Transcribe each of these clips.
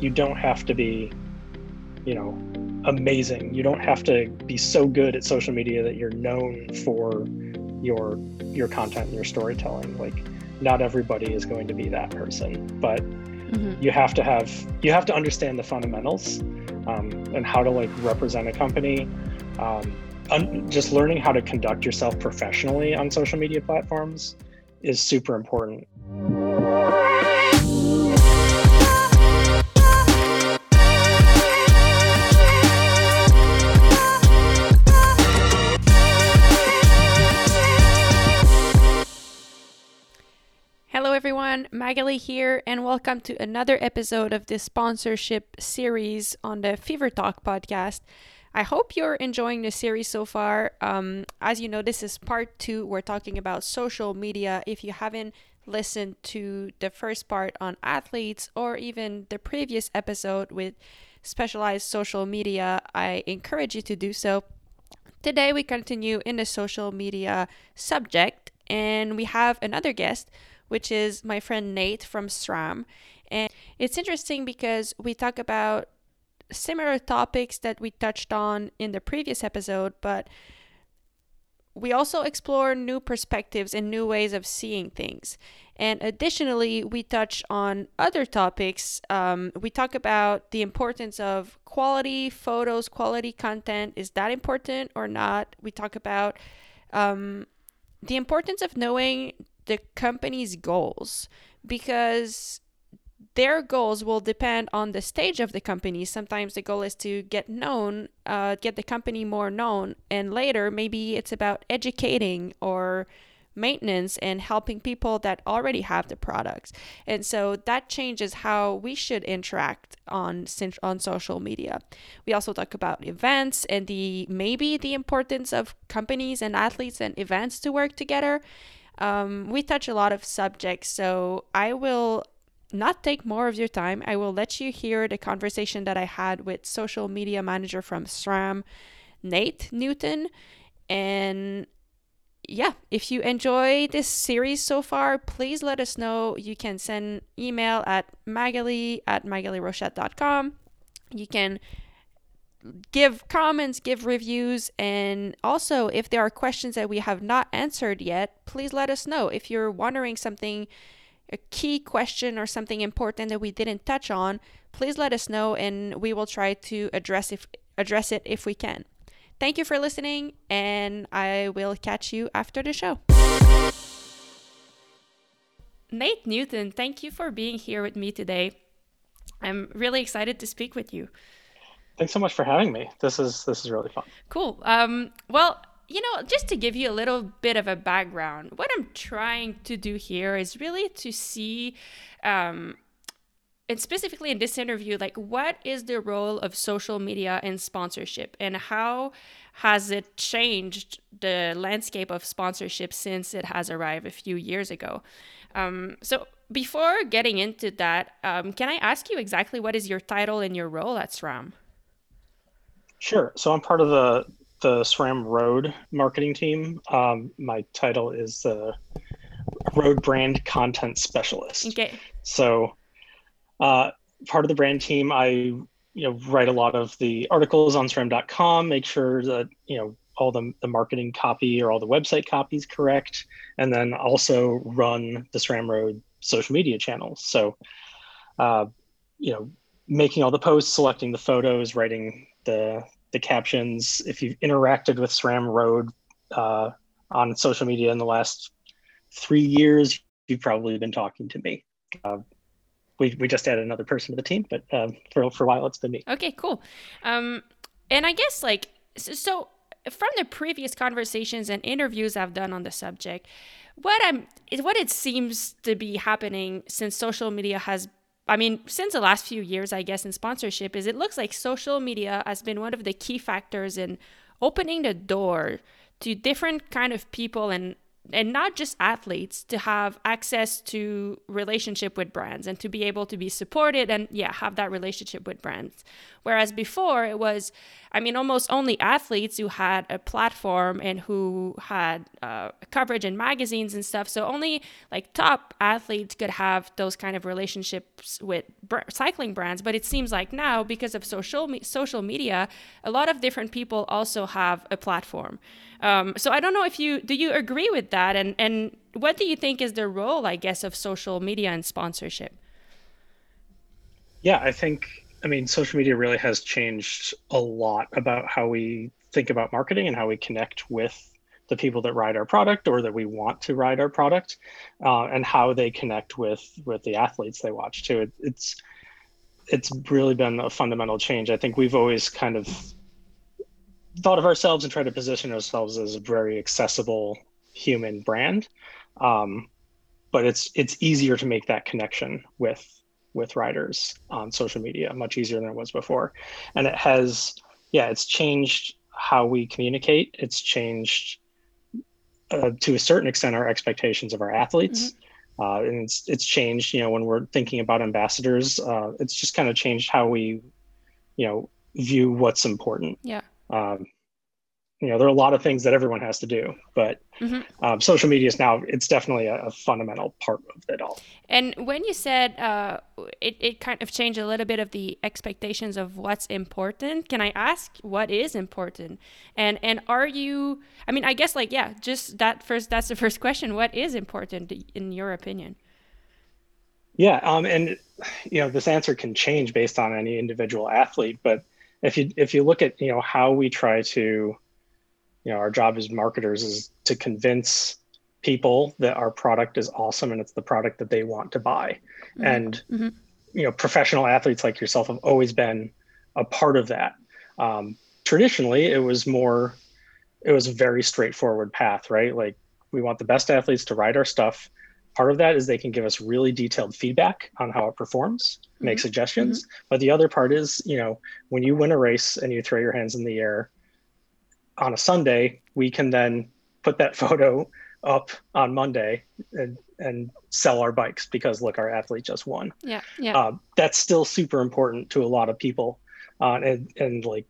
you don't have to be, you know, amazing. You don't have to be so good at social media that you're known for your your content and your storytelling. Like not everybody is going to be that person, but mm-hmm. you have to have you have to understand the fundamentals um, and how to like represent a company. Um, un- just learning how to conduct yourself professionally on social media platforms is super important. Maghalie here, and welcome to another episode of this sponsorship series on the Fever Talk podcast. I hope you're enjoying the series so far. Um, as you know, this is part two. We're talking about social media. If you haven't listened to the first part on athletes or even the previous episode with specialized social media, I encourage you to do so. Today, we continue in the social media subject, and we have another guest which is my friend Nate from SRAM. And it's interesting because we talk about similar topics that we touched on in the previous episode, but we also explore new perspectives and new ways of seeing things. And additionally, we touch on other topics. Um, we talk about the importance of quality photos, quality content. Is that important or not? We talk about um, the importance of knowing the company's goals because their goals will depend on the stage of the company. Sometimes the goal is to get known, uh, get the company more known, and later maybe it's about educating or maintenance and helping people that already have the products. And so that changes how we should interact on on social media. We also talk about events and the maybe the importance of companies and athletes and events to work together um, we touch a lot of subjects, so I will not take more of your time. I will let you hear the conversation that I had with social media manager from SRAM, Nate Newton. And yeah, if you enjoy this series so far, please let us know. You can send email at maghalie at maghalierochette.com. You can give comments, give reviews, and also if there are questions that we have not answered yet, please let us know. If you're wondering something, a key question or something important that we didn't touch on, please let us know and we will try to address if address it if we can. Thank you for listening and I will catch you after the show. Nate Newton, thank you for being here with me today. I'm really excited to speak with you. Thanks so much for having me. This is this is really fun. Cool. Um, well, you know, just to give you a little bit of a background, what I'm trying to do here is really to see, um, and specifically in this interview, like what is the role of social media in sponsorship and how has it changed the landscape of sponsorship since it has arrived a few years ago? Um, so before getting into that, um, can I ask you exactly what is your title and your role at SRAM? Sure. So I'm part of the the SRAM Road marketing team. Um, my title is the Road Brand Content Specialist. Okay. So, uh, part of the brand team, I you know write a lot of the articles on SRAM.com, make sure that you know all the, the marketing copy or all the website copy is correct, and then also run the SRAM Road social media channels. So, uh, you know, making all the posts, selecting the photos, writing the the captions. If you've interacted with SRAM Road uh, on social media in the last three years, you've probably been talking to me. Uh, we, we just added another person to the team, but uh, for, for a while it's been me. Okay, cool. Um, and I guess like, so from the previous conversations and interviews I've done on the subject, what I'm, what it seems to be happening since social media has I mean, since the last few years, I guess, in sponsorship, is it looks like social media has been one of the key factors in opening the door to different kind of people and and not just athletes to have access to relationship with brands and to be able to be supported and yeah have that relationship with brands. Whereas before it was i mean almost only athletes who had a platform and who had uh, coverage in magazines and stuff. So only like top athletes could have those kind of relationships with br- cycling brands. But it seems like now because of social me- social media a lot of different people also have a platform. Um, so I don't know if you do you agree with that, and and what do you think is the role, I guess, of social media and sponsorship? Yeah, I think I mean social media really has changed a lot about how we think about marketing and how we connect with the people that ride our product or that we want to ride our product, uh, and how they connect with with the athletes they watch too. It, it's it's really been a fundamental change. I think we've always kind of thought of ourselves and tried to position ourselves as a very accessible human brand. Um, but it's it's easier to make that connection with with riders on social media, much easier than it was before. And it has, yeah, it's changed how we communicate. It's changed uh, to a certain extent our expectations of our athletes. Mm-hmm. Uh, and it's it's changed, you know, when we're thinking about ambassadors, uh, it's just kind of changed how we, you know, view what's important. Yeah. Um, you know, there are a lot of things that everyone has to do, but mm-hmm. um, social media is now, it's definitely a, a, fundamental part of it all. And when you said uh, it, it kind of changed a little bit of the expectations of what's important, can I ask what is important? And, and are you, I mean, I guess like, yeah, just that first, that's the first question. What is important in your opinion? Yeah. Um, and, you know, this answer can change based on any individual athlete, but if you if you look at you know how we try to you know our job as marketers is to convince people that our product is awesome and it's the product that they want to buy mm-hmm. and mm-hmm. you know professional athletes like yourself have always been a part of that um, traditionally it was more it was a very straightforward path right like we want the best athletes to ride our stuff part of that is they can give us really detailed feedback on how it performs mm-hmm. make suggestions mm-hmm. but the other part is you know when you win a race and you throw your hands in the air on a sunday we can then put that photo up on monday and, and sell our bikes because look our athlete just won yeah yeah uh, that's still super important to a lot of people uh, and and like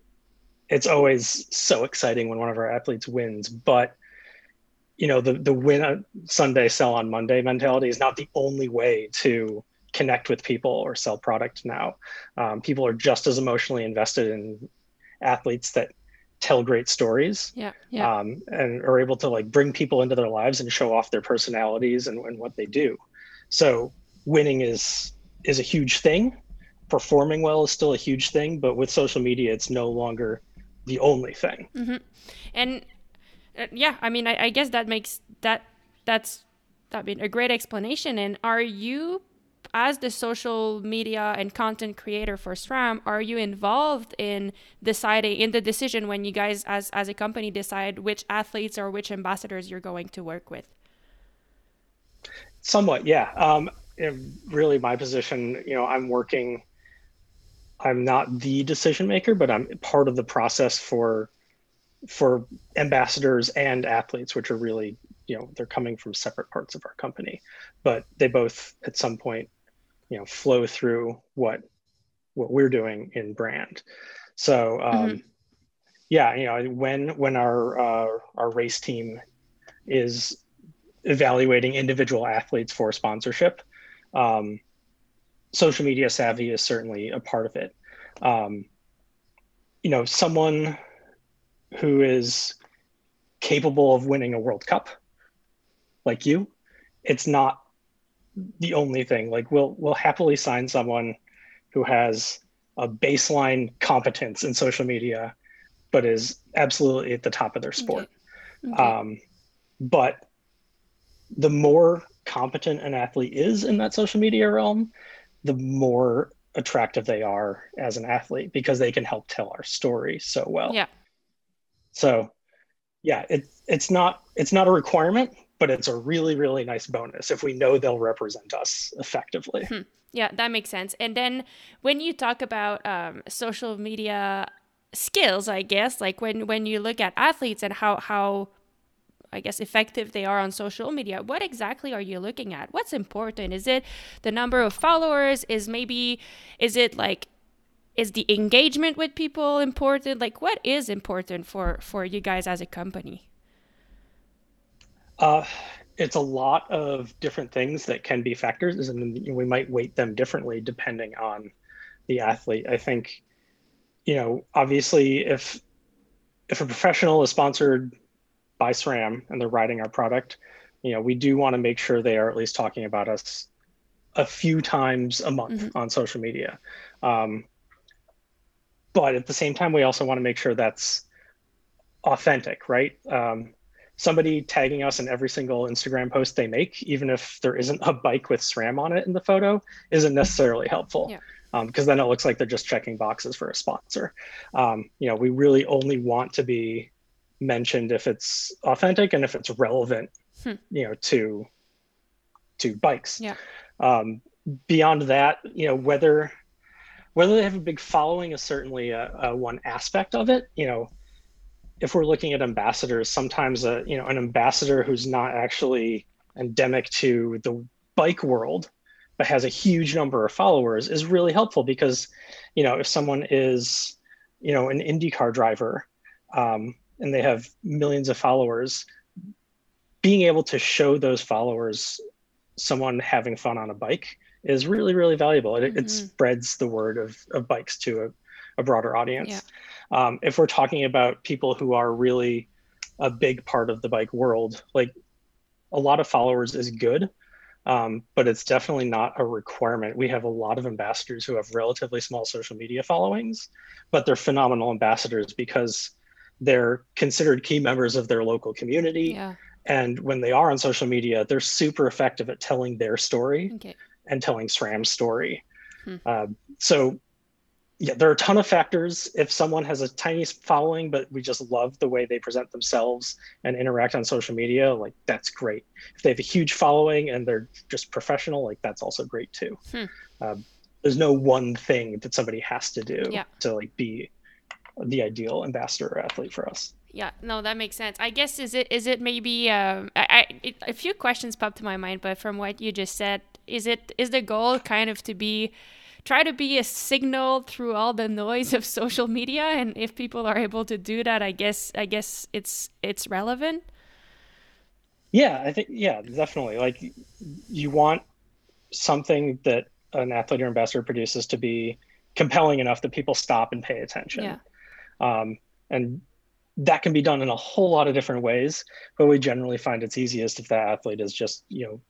it's always so exciting when one of our athletes wins but you know the the win on Sunday sell on Monday mentality is not the only way to connect with people or sell product now. Um, people are just as emotionally invested in athletes that tell great stories yeah, yeah. Um, and are able to like bring people into their lives and show off their personalities and, and what they do so winning is is a huge thing performing well is still a huge thing but with social media it's no longer the only thing mm-hmm. and uh, yeah, I mean, I, I guess that makes that that's I mean a great explanation. And are you, as the social media and content creator for SRAM, are you involved in deciding in the decision when you guys as as a company decide which athletes or which ambassadors you're going to work with? Somewhat, yeah. Um, really, my position, you know, I'm working. I'm not the decision maker, but I'm part of the process for for ambassadors and athletes, which are really, you know, they're coming from separate parts of our company, but they both at some point, you know, flow through what what we're doing in brand. So um, mm-hmm. yeah, you know, when when our uh, our race team is evaluating individual athletes for sponsorship, um, social media savvy is certainly a part of it. Um, you know, someone who is capable of winning a World Cup, like you, it's not the only thing. Like we'll we'll happily sign someone who has a baseline competence in social media, but is absolutely at the top of their sport. Okay. Okay. Um, but the more competent an athlete is in that social media realm, the more attractive they are as an athlete because they can help tell our story so well. Yeah. So yeah, it's it's not it's not a requirement, but it's a really really nice bonus if we know they'll represent us effectively. Hmm. Yeah, that makes sense. And then when you talk about um, social media skills, I guess like when when you look at athletes and how how I guess, effective they are on social media. What exactly are you looking at? What's important? Is it the number of followers? Is maybe, is it like, is the engagement with people important? Like, what is important for for you guys as a company? Uh, it's a lot of different things that can be factors, and we might weight them differently depending on the athlete. I think, you know, obviously, if if a professional is sponsored by SRAM and they're riding our product, you know, we do want to make sure they are at least talking about us a few times a month mm-hmm. on social media. Um, but at the same time, we also want to make sure that's authentic, right? Um, somebody tagging us in every single Instagram post they make, even if there isn't a bike with SRAM on it in the photo, isn't necessarily helpful. Yeah. Because um, then it looks like they're just checking boxes for a sponsor. Um, you know, we really only want to be mentioned if it's authentic and if it's relevant, hmm. you know, to to bikes. Yeah. Um, beyond that, you know, whether whether they have a big following is certainly a, a one aspect of it. You know, if we're looking at ambassadors, sometimes a you know an ambassador who's not actually endemic to the bike world, but has a huge number of followers is really helpful because, you know, if someone is, you know, an IndyCar driver um, and they have millions of followers, being able to show those followers someone having fun on a bike is really really valuable. It, mm-hmm. it spreads the word of, of bikes to a, a broader audience. Yeah. Um, if we're talking about people who are really a big part of the bike world, like a lot of followers is good, um, but it's definitely not a requirement. We have a lot of ambassadors who have relatively small social media followings, but they're phenomenal ambassadors because they're considered key members of their local community. Yeah. And when they are on social media, they're super effective at telling their story okay. and telling SRAM's story. Hmm. Uh, so yeah, there are a ton of factors. If someone has a tiny following, but we just love the way they present themselves and interact on social media, like that's great. If they have a huge following and they're just professional, like that's also great too. Hmm. Um, there's no one thing that somebody has to do yeah. to like be the ideal ambassador or athlete for us. Yeah, no, that makes sense. I guess is it is it maybe um, I, I it, a few questions popped to my mind, but from what you just said, is it is the goal kind of to be try to be a signal through all the noise of social media and if people are able to do that i guess i guess it's it's relevant. Yeah i think yeah definitely. Like you want something that an athlete or ambassador produces to be compelling enough that people stop and pay attention. Yeah. um, and that can be done in a whole lot of different ways but we generally find it's easiest if that athlete is just you know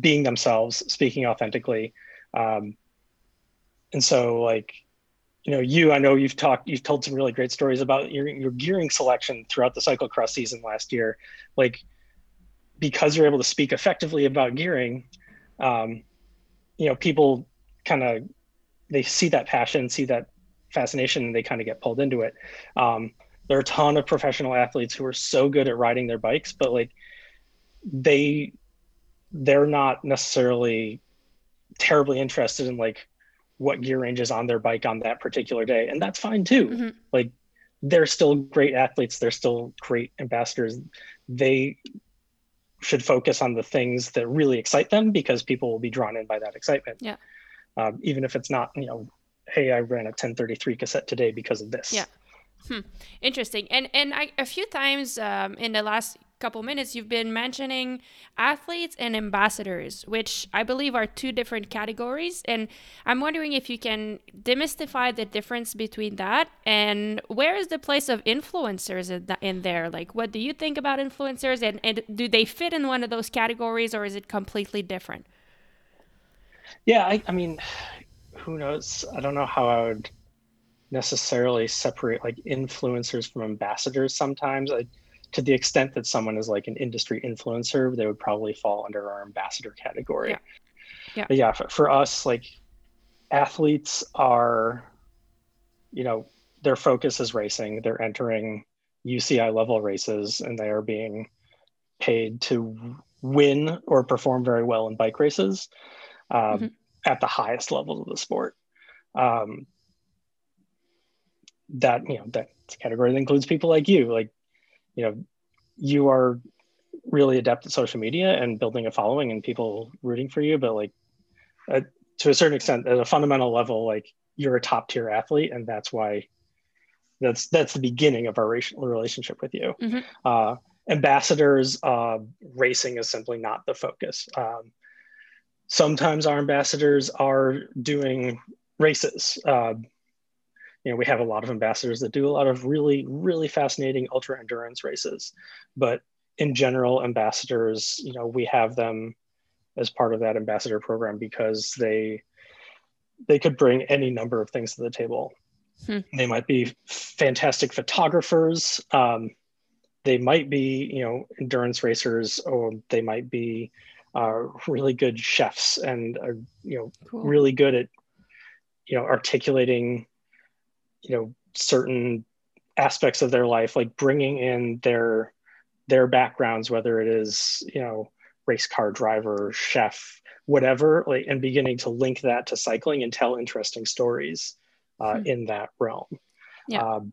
being themselves speaking authentically um, and so like you know you i know you've talked you've told some really great stories about your, your gearing selection throughout the cyclocross season last year. Like because you're able to speak effectively about gearing um, you know people kind of they see that passion see that fascination and they kind of get pulled into it. Um, there are a ton of professional athletes who are so good at riding their bikes but like they they're not necessarily terribly interested in like what gear range is on their bike on that particular day and that's fine too. Mm-hmm. like they're still great athletes they're still great ambassadors. They should focus on the things that really excite them because people will be drawn in by that excitement. Yeah. Um, even if it's not you know hey i ran a 1033 cassette today because of this. Yeah. Hmm. interesting. And and I, a few times um, in the last couple minutes, you've been mentioning athletes and ambassadors, which I believe are two different categories. And I'm wondering if you can demystify the difference between that and where is the place of influencers in, in there? Like, what do you think about influencers and, and do they fit in one of those categories or is it completely different? Yeah, I, I mean, who knows? I don't know how I would necessarily separate like influencers from ambassadors sometimes. I, to the extent that someone is like an industry influencer, they would probably fall under our ambassador category. Yeah. Yeah. But yeah. For, for us, like athletes are, you know, their focus is racing. They're entering UCI level races and they are being paid to win or perform very well in bike races um, mm-hmm. at the highest levels of the sport. Um, that you know that category that includes people like you like you know, you are really adept at social media and building a following and people rooting for you but like uh, to a certain extent at a fundamental level like you're a top tier athlete and that's why that's that's the beginning of our racial relationship with you. Mm-hmm. uh, ambassadors uh, racing is simply not the focus. Um, sometimes our ambassadors are doing races. Uh, you know we have a lot of ambassadors that do a lot of really really fascinating ultra endurance races but in general ambassadors you know we have them as part of that ambassador program because they they could bring any number of things to the table hmm. they might be fantastic photographers um, they might be you know endurance racers or they might be uh, really good chefs and are you know cool. really good at you know articulating you know certain aspects of their life like bringing in their their backgrounds whether it is you know race car driver chef whatever like and beginning to link that to cycling and tell interesting stories uh, hmm. in that realm. Yeah. Um,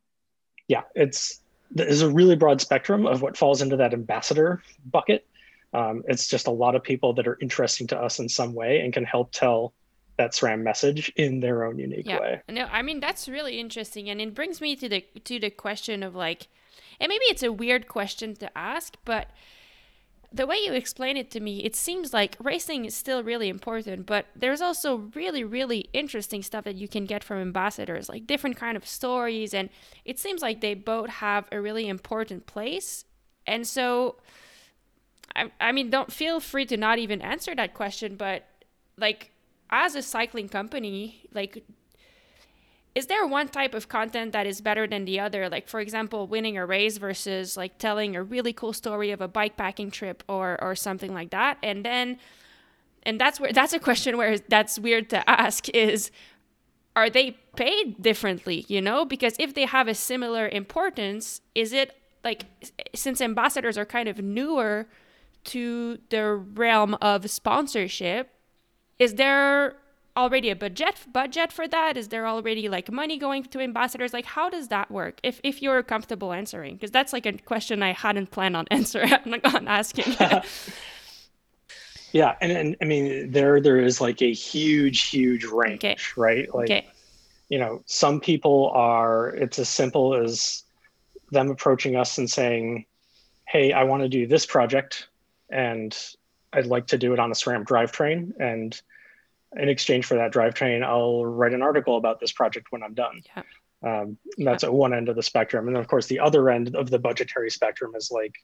yeah it's there's a really broad spectrum of what falls into that ambassador bucket. Um, it's just a lot of people that are interesting to us in some way and can help tell that SRAM message in their own unique yeah. way. No, I mean that's really interesting, and it brings me to the to the question of like, and maybe it's a weird question to ask, but the way you explain it to me, it seems like racing is still really important, but there's also really, really interesting stuff that you can get from ambassadors, like different kind of stories, and it seems like they both have a really important place. And so, I, I mean, don't feel free to not even answer that question, but like as a cycling company, like is there one type of content that is better than the other? Like for example winning a race versus like telling a really cool story of a bike packing trip or or something like that. And then and that's where that's a question where that's weird to ask is are they paid differently you know? Because if they have a similar importance is it like since ambassadors are kind of newer to the realm of sponsorship is there already a budget budget for that? Is there already like money going to ambassadors? Like how does that work? If if you're comfortable answering because that's like a question i hadn't planned on answering on asking. Yeah and, and i mean there there is like a huge huge range okay. right? Like okay. you know some people are it's as simple as them approaching us and saying hey i want to do this project and i'd like to do it on a SRAM drivetrain and in exchange for that drivetrain, I'll write an article about this project when I'm done. Yeah. Um, that's at one end of the spectrum. And then, of course, the other end of the budgetary spectrum is like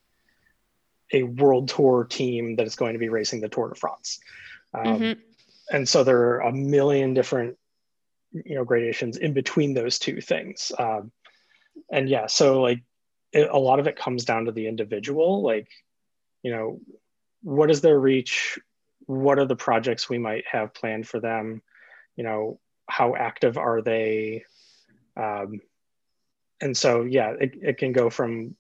a world tour team that is going to be racing the Tour de France. Um, mm-hmm. And so there are a million different, you know, gradations in between those two things. Um, and yeah, so like it, a lot of it comes down to the individual. Like, you know, what is their reach? what are the projects we might have planned for them you know how active are they um, and so yeah it, it can go from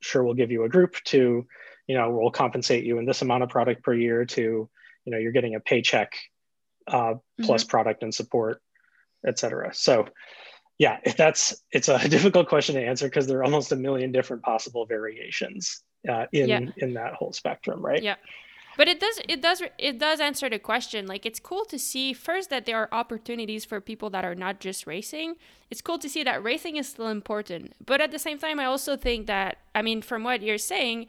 sure we'll give you a group to you know we'll compensate you in this amount of product per year to you know you're getting a paycheck uh, plus mm-hmm. product and support et cetera so yeah that's it's a difficult question to answer because there are almost a million different possible variations uh, in yeah. in that whole spectrum right? Yeah. But it does it does it does answer the question. Like it's cool to see first that there are opportunities for people that are not just racing. It's cool to see that racing is still important. But at the same time i also think that i mean from what you're saying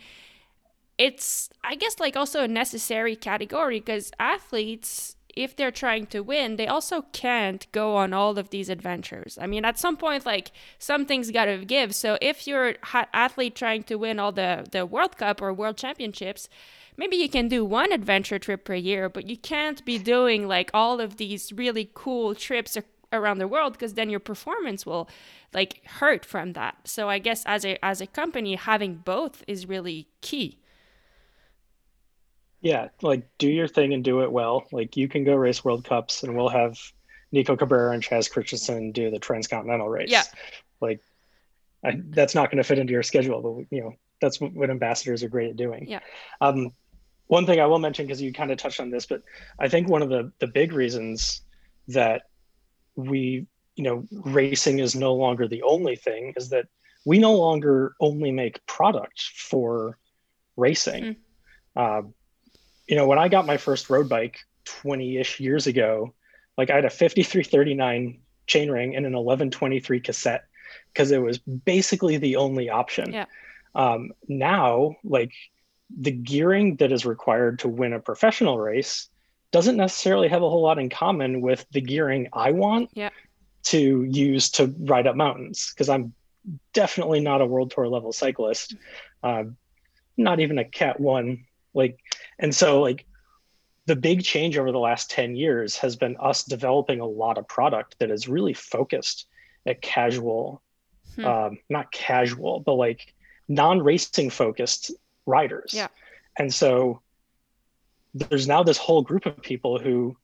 it's i guess like also a necessary category because athletes if they're trying to win, they also can't go on all of these adventures. I mean, at some point, like something's got to give. So if you're an athlete trying to win all the the World Cup or World Championships, maybe you can do one adventure trip per year, but you can't be doing like all of these really cool trips around the world because then your performance will like hurt from that. So I guess as a as a company having both is really key. Yeah, like do your thing and do it well. Like you can go race World Cups and we'll have Nico Cabrera and Chaz Christensen do the transcontinental race. Yeah. Like I, that's not going to fit into your schedule, but you know, that's what, what ambassadors are great at doing. Yeah. Um, one thing I will mention because you kind of touched on this, but I think one of the the big reasons that we you know racing is no longer the only thing is that we no longer only make product for racing. Mm. Uh, you know, when I got my first road bike 20-ish years ago, like I had a 5339 chainring and an 1123 cassette because it was basically the only option. Yeah. Um, now, like the gearing that is required to win a professional race doesn't necessarily have a whole lot in common with the gearing I want yeah. to use to ride up mountains because I'm definitely not a world tour level cyclist, uh, not even a Cat One. Like, and so like the big change over the last 10 years has been us developing a lot of product that is really focused at casual, hmm. um, not casual, but like non-racing focused riders. Yeah. And so there's now this whole group of people who,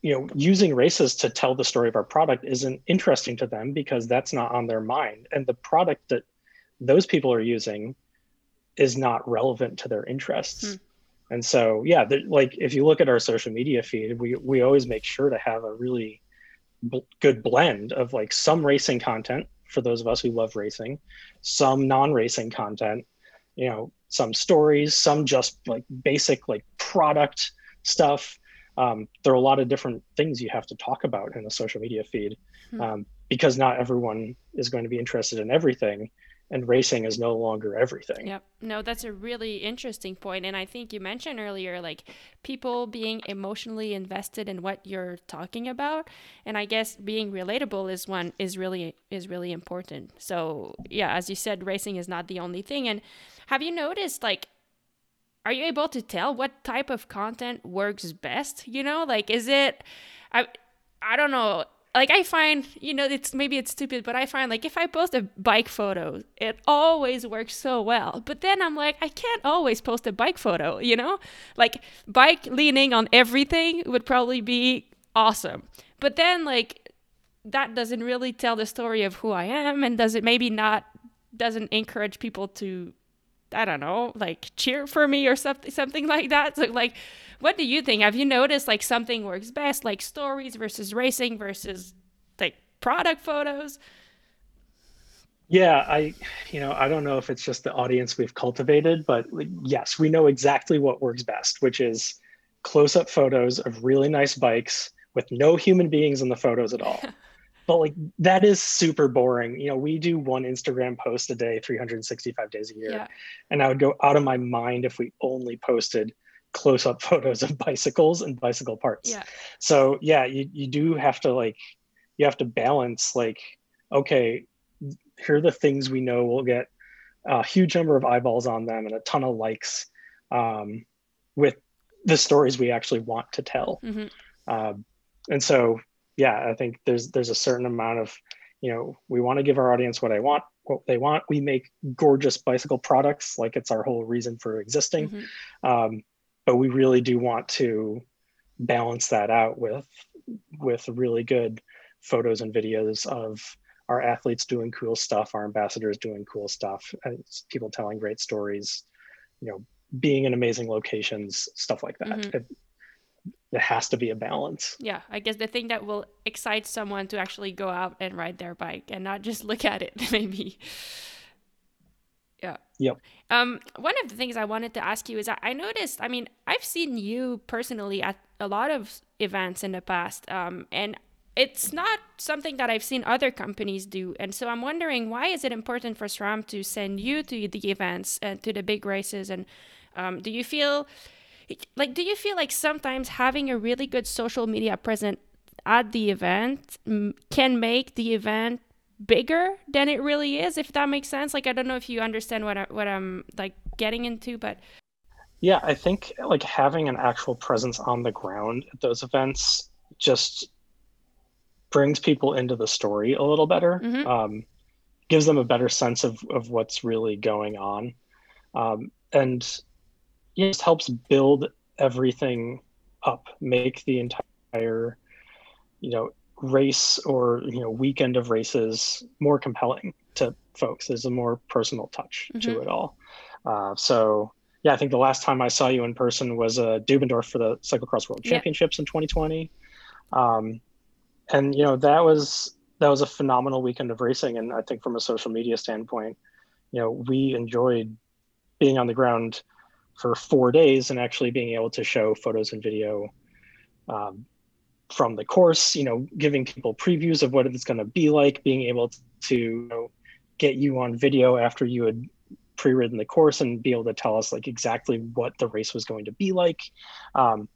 you know, using races to tell the story of our product isn't interesting to them because that's not on their mind. And the product that those people are using is not relevant to their interests. Hmm. And so, yeah, the, like if you look at our social media feed, we we always make sure to have a really b- good blend of like some racing content for those of us who love racing, some non-racing content, you know, some stories, some just like basic like product stuff. Um, there are a lot of different things you have to talk about in a social media feed hmm. um, because not everyone is going to be interested in everything and racing is no longer everything. Yep. No, that's a really interesting point. And I think you mentioned earlier, like people being emotionally invested in what you're talking about. And I guess being relatable is one is really is really important. So yeah, as you said, racing is not the only thing. And have you noticed like are you able to tell what type of content works best? You know, like is it I I don't know like I find, you know, it's maybe it's stupid, but I find like if I post a bike photo, it always works so well. But then I'm like, I can't always post a bike photo, you know? Like bike leaning on everything would probably be awesome. But then like that doesn't really tell the story of who I am and does it maybe not doesn't encourage people to I don't know, like cheer for me or something something like that. So like what do you think? Have you noticed like something works best, like stories versus racing versus like product photos? Yeah, I, you know, I don't know if it's just the audience we've cultivated, but yes, we know exactly what works best, which is close up photos of really nice bikes with no human beings in the photos at all. but like that is super boring. You know, we do one Instagram post a day, 365 days a year. Yeah. And I would go out of my mind if we only posted close up photos of bicycles and bicycle parts. Yeah. So yeah, you, you do have to like you have to balance like, okay, here are the things we know will get a huge number of eyeballs on them and a ton of likes um, with the stories we actually want to tell. Mm-hmm. Um, and so yeah, I think there's there's a certain amount of you know we want to give our audience what I want what they want. We make gorgeous bicycle products, like it's our whole reason for existing. Mm-hmm. Um, but we really do want to balance that out with with really good photos and videos of our athletes doing cool stuff, our ambassadors doing cool stuff, people telling great stories, you know, being in amazing locations, stuff like that. Mm-hmm. It, it has to be a balance. Yeah, I guess the thing that will excite someone to actually go out and ride their bike and not just look at it, maybe. Yeah. Yep. Um, one of the things I wanted to ask you is I, I noticed, I mean, I've seen you personally at a lot of events in the past, um, and it's not something that I've seen other companies do. And so I'm wondering why is it important for SRAM to send you to the events and to the big races? And um, do you feel like, do you feel like sometimes having a really good social media present at the event can make the event bigger than it really is if that makes sense like i don't know if you understand what I, what i'm like getting into but yeah i think like having an actual presence on the ground at those events just brings people into the story a little better mm-hmm. um, gives them a better sense of, of what's really going on um, and it just helps build everything up make the entire you know race or you know weekend of races more compelling to folks there's a more personal touch mm-hmm. to it all uh, so yeah i think the last time i saw you in person was uh, dubendorf for the cyclocross world championships yeah. in 2020 um, and you know that was that was a phenomenal weekend of racing. And I think from a social media standpoint, you know, we enjoyed being on the ground for four days and actually being able to show photos and video um, from the course, you know, giving people previews of what it's going to be like, being able to you know, get you on video after you had pre-ridden the course and be able to tell us like exactly what the race was going to be like. Um,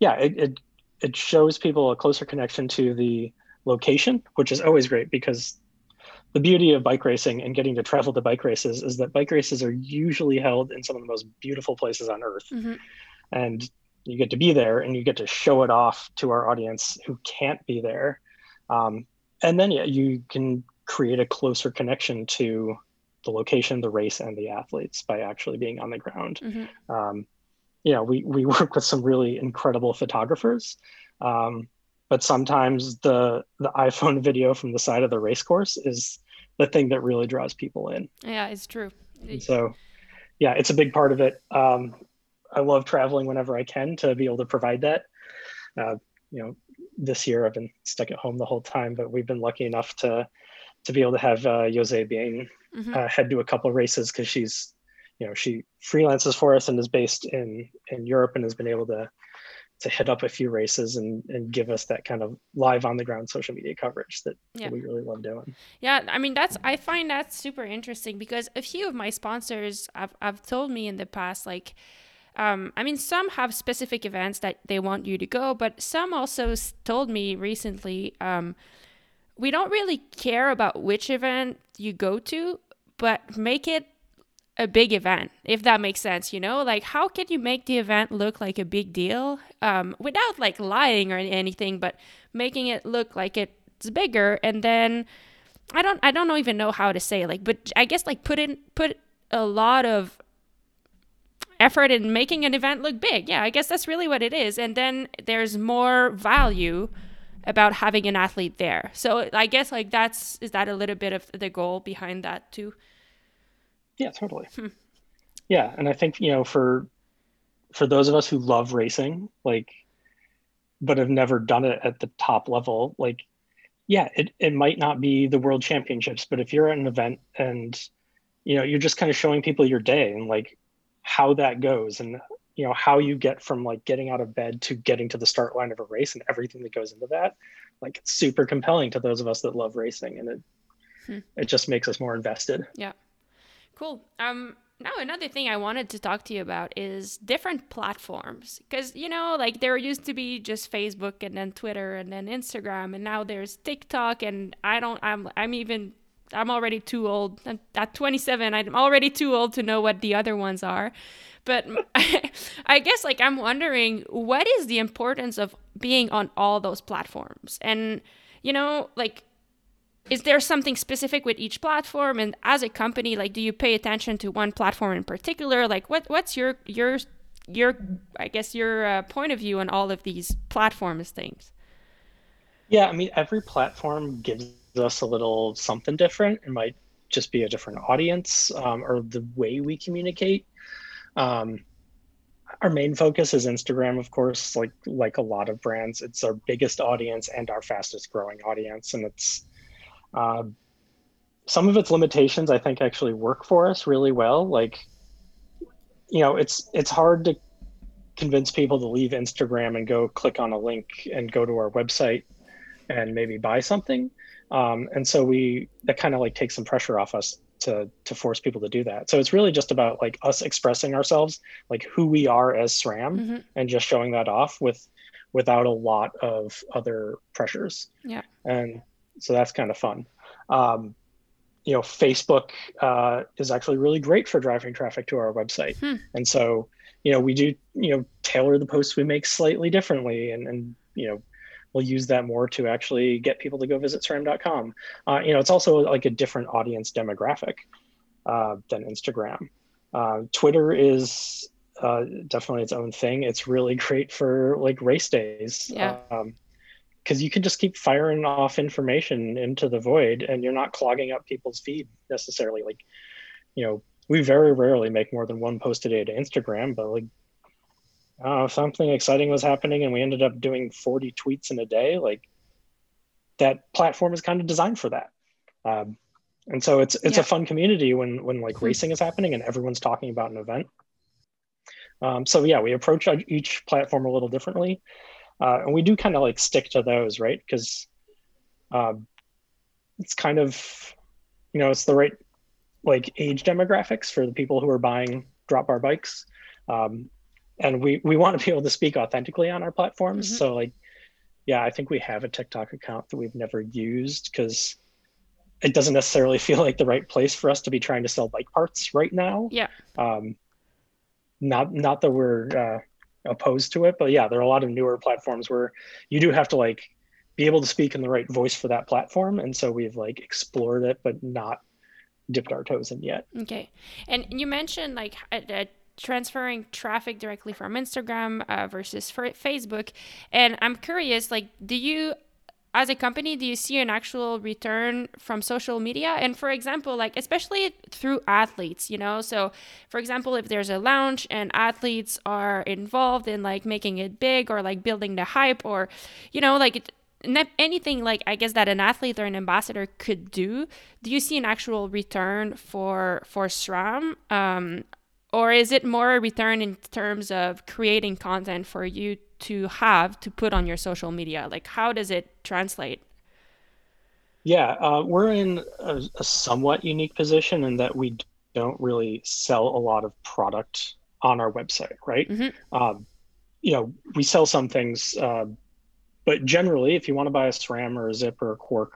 yeah, it, it, it shows people a closer connection to the location, which is always great because the beauty of bike racing and getting to travel to bike races is that bike races are usually held in some of the most beautiful places on earth. Mm-hmm. And you get to be there and you get to show it off to our audience who can't be there. Um, and then, yeah, you can create a closer connection to the location, the race, and the athletes by actually being on the ground. Mm-hmm. Um, you know, we, we work with some really incredible photographers. Um, but sometimes the the iphone video from the side of the race course is the thing that really draws people in. Yeah it's true. And so yeah it's a big part of it. Um, i love traveling whenever i can to be able to provide that. Uh, you know this year i've been stuck at home the whole time but we've been lucky enough to to be able to have uh, Jose being mm-hmm. uh, head to a couple of races because she's you know she freelances for us and is based in in Europe and has been able to to hit up a few races and, and give us that kind of live on the ground social media coverage that, yeah. that we really love doing. Yeah, I mean that's I find that super interesting because a few of my sponsors have, have told me in the past like um, I mean, some have specific events that they want you to go, but some also told me recently, um, we don't really care about which event you go to, but make it a big event, if that makes sense, you know? Like, how can you make the event look like a big deal um, without like lying or anything, but making it look like it's bigger? And then I don't, I don't even know how to say like, but I guess like put in, put a lot of effort in making an event look big. Yeah, I guess that's really what it is. And then there's more value about having an athlete there. So I guess like that's, is that a little bit of the goal behind that too? Yeah, totally. Hmm. Yeah, and I think you know for for those of us who love racing, like, but have never done it at the top level, like, yeah, it it might not be the world championships, but if you're at an event and you know you're just kind of showing people your day and like how that goes and you know how you get from like getting out of bed to getting to the start line of a race and everything that goes into that like it's super compelling to those of us that love racing and it hmm. it just makes us more invested yeah Cool. Um, now another thing I wanted to talk to you about is different platforms because you know like there used to be just Facebook and then Twitter and then Instagram and now there's TikTok and I don't I'm I'm even I'm already too old. At 27 I'm already too old to know what the other ones are. But I guess like I'm wondering what is the importance of being on all those platforms? And you know like is there something specific with each platform? And as a company like do you pay attention to one platform in particular? Like what what's your your your i guess your uh, point of view on all of these platforms things? Yeah i mean every platform gives us a little something different. It might just be a different audience um, or the way we communicate. Um, our main focus is instagram of course. Like like a lot of brands it's our biggest audience and our fastest growing audience. And it's um, some of its limitations, I think, actually work for us really well. Like, you know, it's it's hard to convince people to leave Instagram and go click on a link and go to our website and maybe buy something. Um, and so we that kind of like takes some pressure off us to to force people to do that. So it's really just about like us expressing ourselves, like who we are as SRAM, mm-hmm. and just showing that off with without a lot of other pressures. Yeah. And so that's kind of fun. Um, you know, Facebook uh, is actually really great for driving traffic to our website, hmm. and so you know we do you know tailor the posts we make slightly differently, and and you know we'll use that more to actually get people to go visit SRAM.com. Uh, you know, it's also like a different audience demographic uh, than Instagram. Uh, Twitter is uh, definitely its own thing. It's really great for like race days. Yeah. Um, because you can just keep firing off information into the void and you're not clogging up people's feed necessarily like you know we very rarely make more than one post a day to instagram but like uh, if something exciting was happening and we ended up doing 40 tweets in a day like that platform is kind of designed for that. Um, and so it's it's yeah. a fun community when when like hmm. racing is happening and everyone's talking about an event. Um, so yeah, we approach each platform a little differently, uh, and we do kind of like stick to those, right? Because um, it's kind of you know it's the right like age demographics for the people who are buying drop bar bikes um, and we we want to be able to speak authentically on our platforms mm-hmm. so like yeah i think we have a tiktok account that we've never used because it doesn't necessarily feel like the right place for us to be trying to sell bike parts right now yeah um not not that we're uh, opposed to it. But yeah there are a lot of newer platforms where you do have to like be able to speak in the right voice for that platform. And so we've like explored it but not dipped our toes in yet. Okay. And you mentioned like uh, transferring traffic directly from instagram uh, versus for facebook. And i'm curious like do you as a company do you see an actual return from social media? And for example like especially through athletes you know? So for example if there's a launch and athletes are involved in like making it big or like building the hype or you know like anything like I guess that an athlete or an ambassador could do, do you see an actual return for for SRAM, um, or is it more a return in terms of creating content for you to have to put on your social media? Like how does it translate? Yeah, uh, we're in a, a somewhat unique position in that we don't really sell a lot of product on our website, right? Mm-hmm. Um, you know, we sell some things. Uh, but generally, if you want to buy a SRAM or a Zipp or a Quarq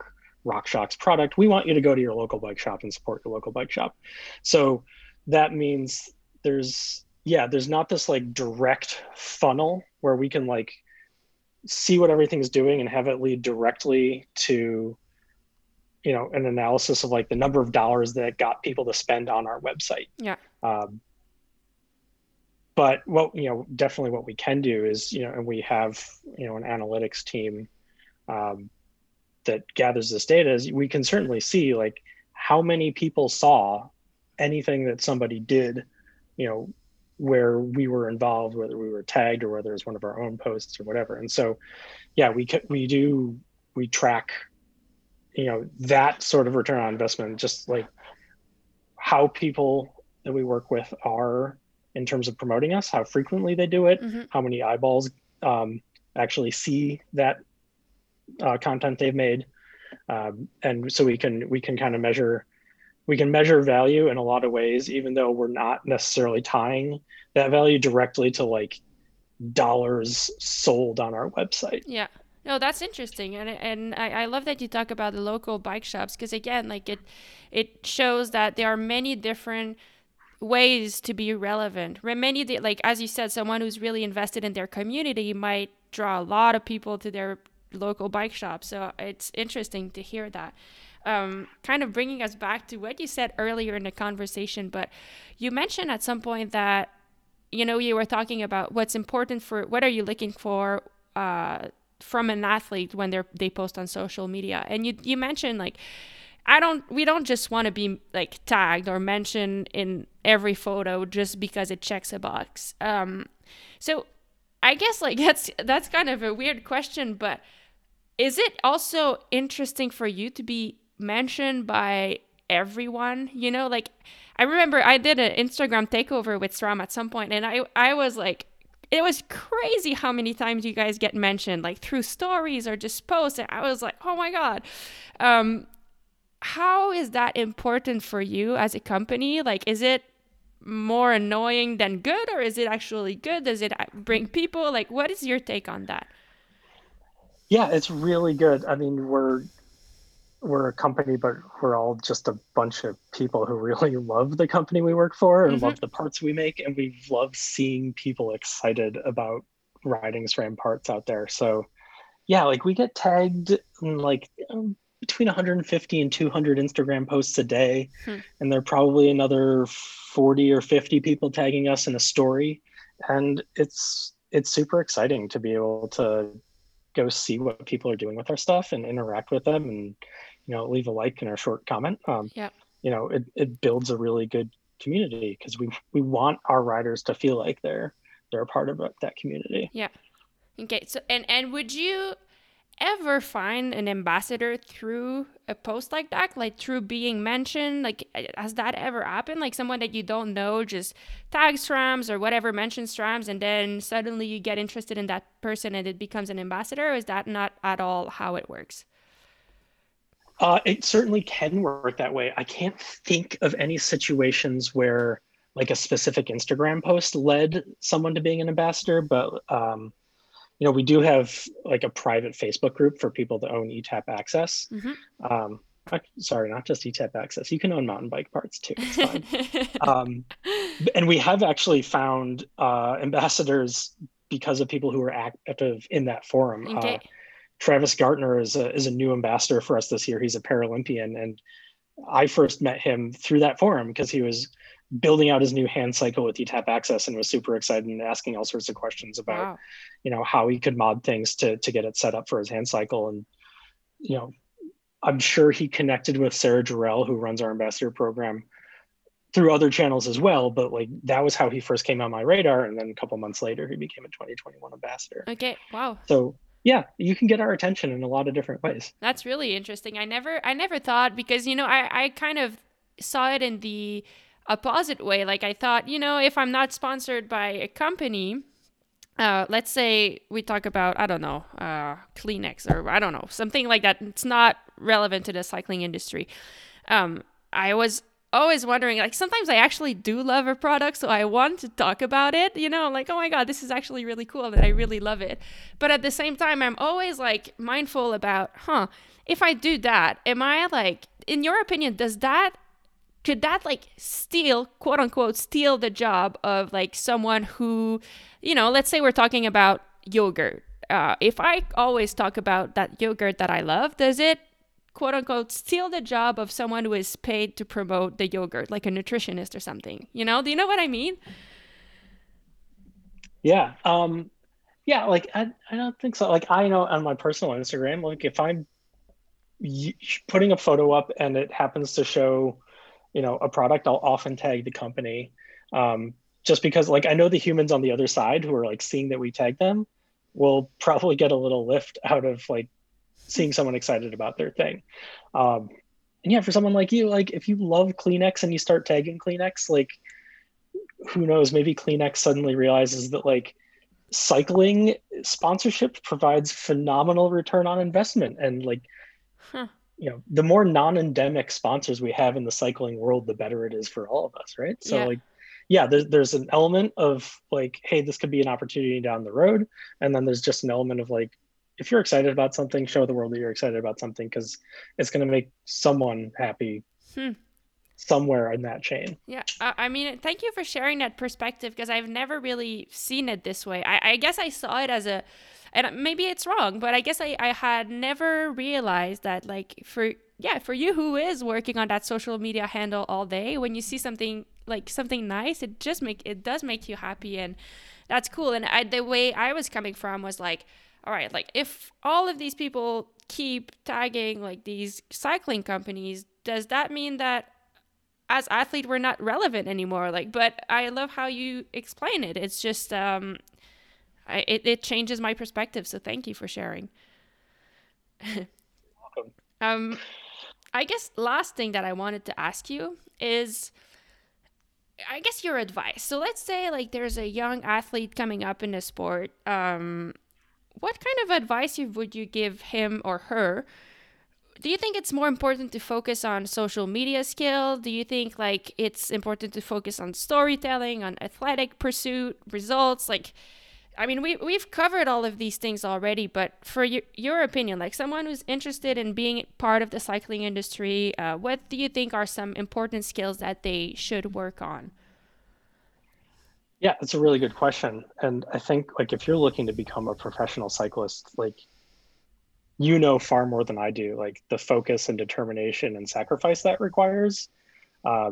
RockShox product, we want you to go to your local bike shop and support your local bike shop. So that means there's yeah, there's not this like direct funnel where we can like see what everything's doing and have it lead directly to you know an analysis of like the number of dollars that got people to spend on our website. Yeah. Um, but what you know definitely what we can do is you know and we have you know an analytics team um, that gathers this data is we can certainly see like how many people saw anything that somebody did you know where we were involved whether we were tagged or whether it's one of our own posts or whatever and so yeah we we do we track you know that sort of return on investment just like how people that we work with are in terms of promoting us, how frequently they do it, mm-hmm. how many eyeballs um, actually see that uh, content they've made, um, and so we can we can kind of measure we can measure value in a lot of ways, even though we're not necessarily tying that value directly to like dollars sold on our website. Yeah. No, that's interesting, and and I, I love that you talk about the local bike shops because again, like it, it shows that there are many different ways to be relevant. Many, like as you said, someone who's really invested in their community might draw a lot of people to their local bike shop. So it's interesting to hear that. Um, kind of bringing us back to what you said earlier in the conversation, but you mentioned at some point that you know you were talking about what's important for what are you looking for uh, from an athlete when they're they post on social media, and you you mentioned like I don't we don't just want to be like tagged or mentioned in every photo just because it checks a box. Um so I guess like that's that's kind of a weird question, but is it also interesting for you to be mentioned by everyone? You know, like I remember I did an Instagram takeover with SRAM at some point and I I was like it was crazy how many times you guys get mentioned like through stories or just posts and I was like, "Oh my god." Um how is that important for you as a company? Like, is it more annoying than good, or is it actually good? Does it bring people? Like, what is your take on that? Yeah, it's really good. I mean, we're we're a company, but we're all just a bunch of people who really love the company we work for and mm-hmm. love the parts we make, and we love seeing people excited about riding SRAM parts out there. So, yeah, like we get tagged in like um, between 150 and 200 Instagram posts a day, hmm. and there are probably another 40 or 50 people tagging us in a story, and it's it's super exciting to be able to go see what people are doing with our stuff and interact with them, and you know leave a like and a short comment. Um, yeah, you know it it builds a really good community because we we want our riders to feel like they're they're a part of that community. Yeah. Okay. So and and would you ever find an ambassador through a post like that like through being mentioned like has that ever happened like someone that you don't know just tags strams or whatever mentions strams and then suddenly you get interested in that person and it becomes an ambassador or is that not at all how it works uh, it certainly can work that way i can't think of any situations where like a specific instagram post led someone to being an ambassador but um, you know, we do have like a private Facebook group for people that own eTap AXS. Mm-hmm. Um, sorry, not just eTap AXS. You can own mountain bike parts too. It's fine. um, and we have actually found uh, ambassadors because of people who are active in that forum. Okay. Uh, Travis Gartner is a, is a new ambassador for us this year. He's a Paralympian, and I first met him through that forum because he was building out his new hand cycle with eTap AXS and was super excited and asking all sorts of questions about, wow. you know, how he could mod things to to get it set up for his hand cycle. And, you know, I'm sure he connected with Sarah Jarrell, who runs our ambassador program through other channels as well. But like that was how he first came on my radar. And then a couple months later, he became a 2021 ambassador. Okay. Wow. So yeah you can get our attention in a lot of different ways that's really interesting i never i never thought because you know i i kind of saw it in the opposite way. Like I thought, you know, if I'm not sponsored by a company, uh, let's say we talk about I don't know uh, Kleenex or I don't know something like that. It's not relevant to the cycling industry. Um, I was always wondering like sometimes I actually do love a product, so I want to talk about it. You know, like oh my god, this is actually really cool and I really love it. But at the same time, I'm always like mindful about, huh? If I do that, am I like, in your opinion, does that could that like steal quote unquote steal the job of like someone who you know let's say we're talking about yogurt uh, if i always talk about that yogurt that i love does it quote unquote steal the job of someone who is paid to promote the yogurt like a nutritionist or something. You know? Do you know what i mean? Yeah. Um yeah like i, I don't think so. Like i know on my personal instagram like if i'm putting a photo up and it happens to show you know a product i'll often tag the company um, just because like i know the humans on the other side who are like seeing that we tag them will probably get a little lift out of like seeing someone excited about their thing. Um, and yeah for someone like you like if you love kleenex and you start tagging kleenex like who knows maybe kleenex suddenly realizes that like cycling sponsorship provides phenomenal return on investment. And like huh. you know the more non-endemic sponsors we have in the cycling world the better it is for all of us right? So yeah. like yeah there's, there's an element of like hey this could be an opportunity down the road. And then there's just an element of like if you're excited about something show the world that you're excited about something because it's going to make someone happy hmm. somewhere in that chain. Yeah i mean thank you for sharing that perspective because i've never really seen it this way. I, I guess i saw it as a and maybe it's wrong but i guess I, I had never realized that like for yeah for you who is working on that social media handle all day when you see something like something nice it just make it does make you happy and that's cool. And I, the way i was coming from was like all right like if all of these people keep tagging like these cycling companies does that mean that as athlete we're not relevant anymore like but i love how you explain it it's just um I, it, it changes my perspective. So thank you for sharing. um, I guess last thing that I wanted to ask you is, I guess your advice. So let's say like there's a young athlete coming up in a sport. Um, what kind of advice would you give him or her? Do you think it's more important to focus on social media skill? Do you think like it's important to focus on storytelling, on athletic pursuit, results? Like, I mean, we we've covered all of these things already, but for your, your opinion, like someone who's interested in being part of the cycling industry, uh, what do you think are some important skills that they should work on? Yeah, it's a really good question, and I think like if you're looking to become a professional cyclist, like you know far more than I do, like the focus and determination and sacrifice that requires, uh,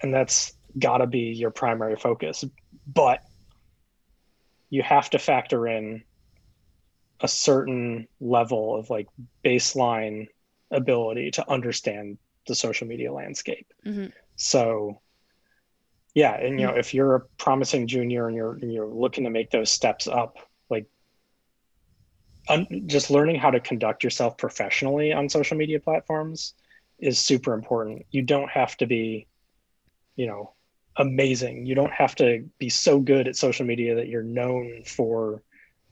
and that's got to be your primary focus. But you have to factor in a certain level of like baseline ability to understand the social media landscape. Mm-hmm. So yeah, and you know, if you're a promising junior and you're and you're looking to make those steps up, like un, just learning how to conduct yourself professionally on social media platforms is super important. You don't have to be, you know, amazing. You don't have to be so good at social media that you're known for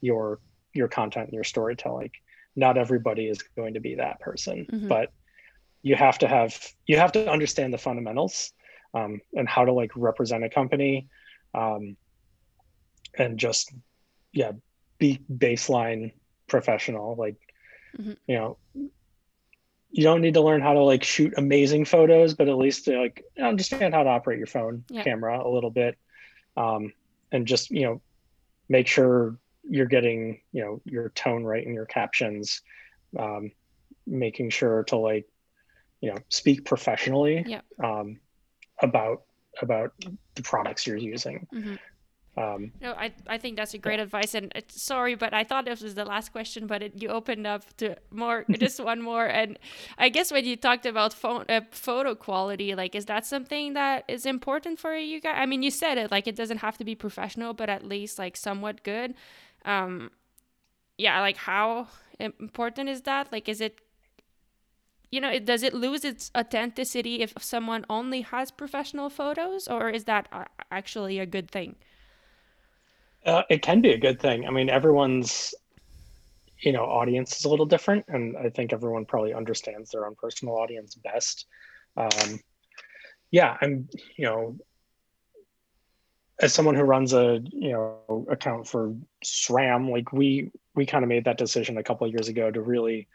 your your content and your storytelling. Not everybody is going to be that person, mm-hmm. but you have to have you have to understand the fundamentals um, and how to like represent a company um, and just yeah be baseline professional like mm-hmm. you know you don't need to learn how to like shoot amazing photos but at least like understand how to operate your phone yeah. camera a little bit um, and just you know make sure you're getting you know your tone right in your captions um, making sure to like you know speak professionally yeah. um, about about the products you're using mm-hmm. Um, no, I, I think that's a great yeah. advice. And sorry, but I thought this was the last question, but it, you opened up to more, just one more. And I guess when you talked about phone, uh, photo quality, like, is that something that is important for you guys? I mean, you said it, like, it doesn't have to be professional, but at least like somewhat good. Um, yeah, like, how important is that? Like, is it you know, it, does it lose its authenticity if someone only has professional photos, or is that actually a good thing? Uh, it can be a good thing. I mean, everyone's you know audience is a little different, and I think everyone probably understands their own personal audience best. Um, yeah, I'm you know as someone who runs a you know account for SRAM, like we we kind of made that decision a couple years ago to really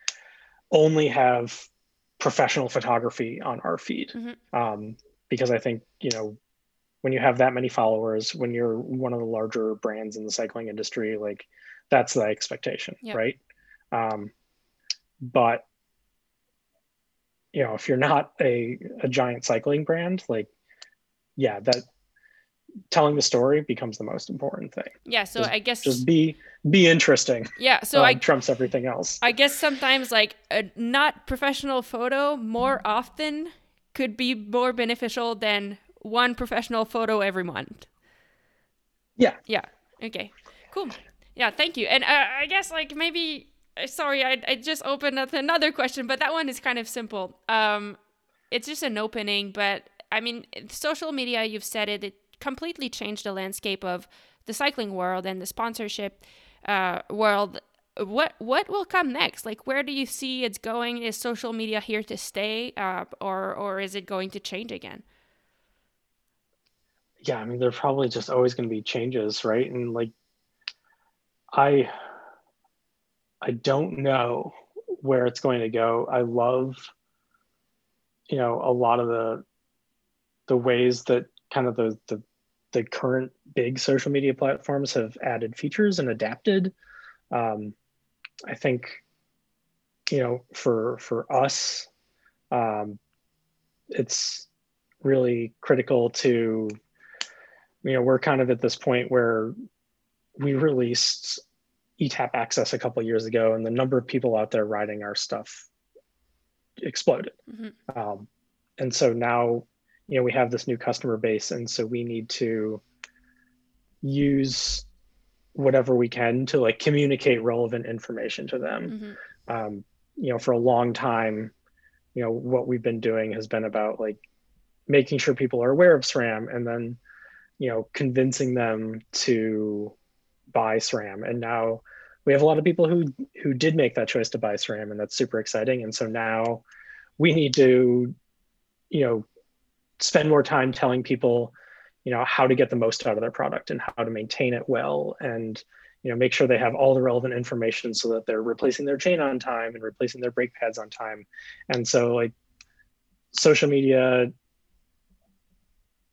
only have professional photography on our feed mm-hmm. um, because I think you know when you have that many followers, when you're one of the larger brands in the cycling industry, like that's the expectation, yep. right? Um, but you know, if you're not a, a giant cycling brand, like yeah, that telling the story becomes the most important thing. Yeah, so just, I guess just be be interesting. Yeah, so um, I trumps everything else. I guess sometimes like a not professional photo more often could be more beneficial than one professional photo every month. Yeah. Yeah. Okay. Cool. Yeah. Thank you. And uh, I guess like maybe uh, sorry, I I just opened up another question, but that one is kind of simple. Um, it's just an opening, but I mean, social media. You've said it. It completely changed the landscape of the cycling world and the sponsorship uh, world. What what will come next? Like, where do you see it's going? Is social media here to stay, uh, or or is it going to change again? Yeah, I mean, there's probably just always going to be changes, right? And like, I I don't know where it's going to go. I love, you know, a lot of the the ways that kind of the the the current big social media platforms have added features and adapted. Um, I think, you know, for for us, um, it's really critical to, you know, we're kind of at this point where we released eTap AXS a couple years ago, and the number of people out there riding our stuff exploded. Mm-hmm. Um, and so now you know we have this new customer base and so we need to use whatever we can to like communicate relevant information to them. Mm-hmm. um, you know for a long time you know what we've been doing has been about like making sure people are aware of SRAM and then you know convincing them to buy SRAM. And now we have a lot of people who who did make that choice to buy SRAM and that's super exciting. And so now we need to you know spend more time telling people you know how to get the most out of their product and how to maintain it well and you know make sure they have all the relevant information so that they're replacing their chain on time and replacing their brake pads on time and so like social media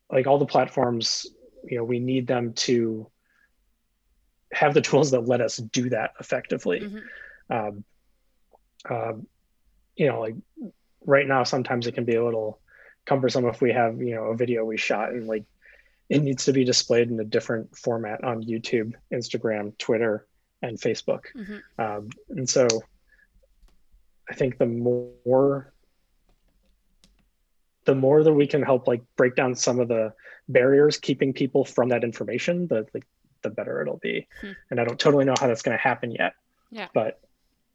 like all the platforms you know we need them to have the tools that let us do that effectively mm-hmm. um, um, you know like right now sometimes it can be a little cumbersome if we have you know a video we shot and like it needs to be displayed in a different format on YouTube, Instagram, Twitter, and Facebook. Mm-hmm. Um, and so I think the more the more that we can help like break down some of the barriers keeping people from that information, the like the better it'll be. Mm-hmm. And I don't totally know how that's going to happen yet. Yeah. But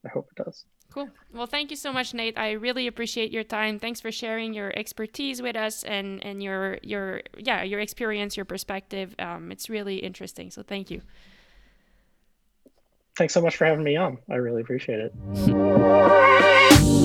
I hope it does. Cool. Well, thank you so much, Nate. I really appreciate your time. Thanks for sharing your expertise with us and and your your yeah your experience, your perspective. Um, it's really interesting. So thank you. Thanks so much for having me on. I really appreciate it.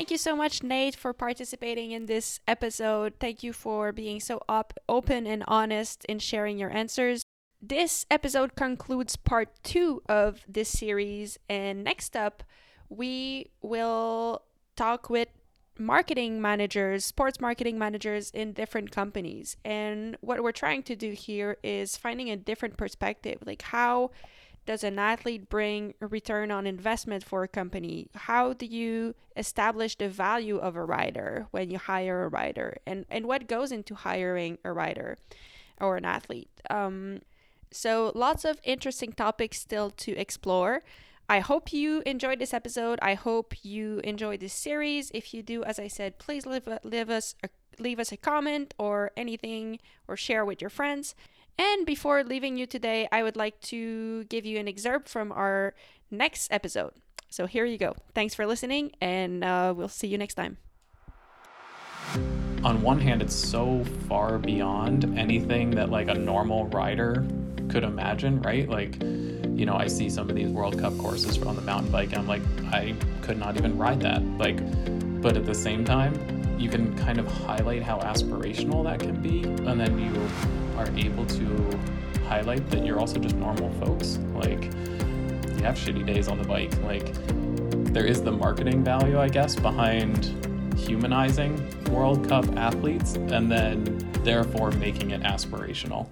Thank you so much, Nate, for participating in this episode. Thank you for being so up, open and honest in sharing your answers. This episode concludes part two of this series. And next up, we will talk with marketing managers, sports marketing managers in different companies. And what we're trying to do here is finding a different perspective like, how does an athlete bring a return on investment for a company? How do you establish the value of a rider when you hire a rider? And, and what goes into hiring a rider or an athlete? Um, so, lots of interesting topics still to explore. I hope you enjoyed this episode. I hope you enjoyed this series. If you do, as I said, please leave, leave us a, leave us a comment or anything or share with your friends. And before leaving you today, I would like to give you an excerpt from our next episode. So here you go. Thanks for listening, and uh, we'll see you next time. On one hand, it's so far beyond anything that like a normal rider could imagine, right? Like, you know, I see some of these World Cup courses on the mountain bike, and I'm like, I could not even ride that. Like, but at the same time, you can kind of highlight how aspirational that can be, and then you are able to highlight that you're also just normal folks. Like, you have shitty days on the bike. Like, there is the marketing value, I guess, behind humanizing World Cup athletes and then therefore making it aspirational.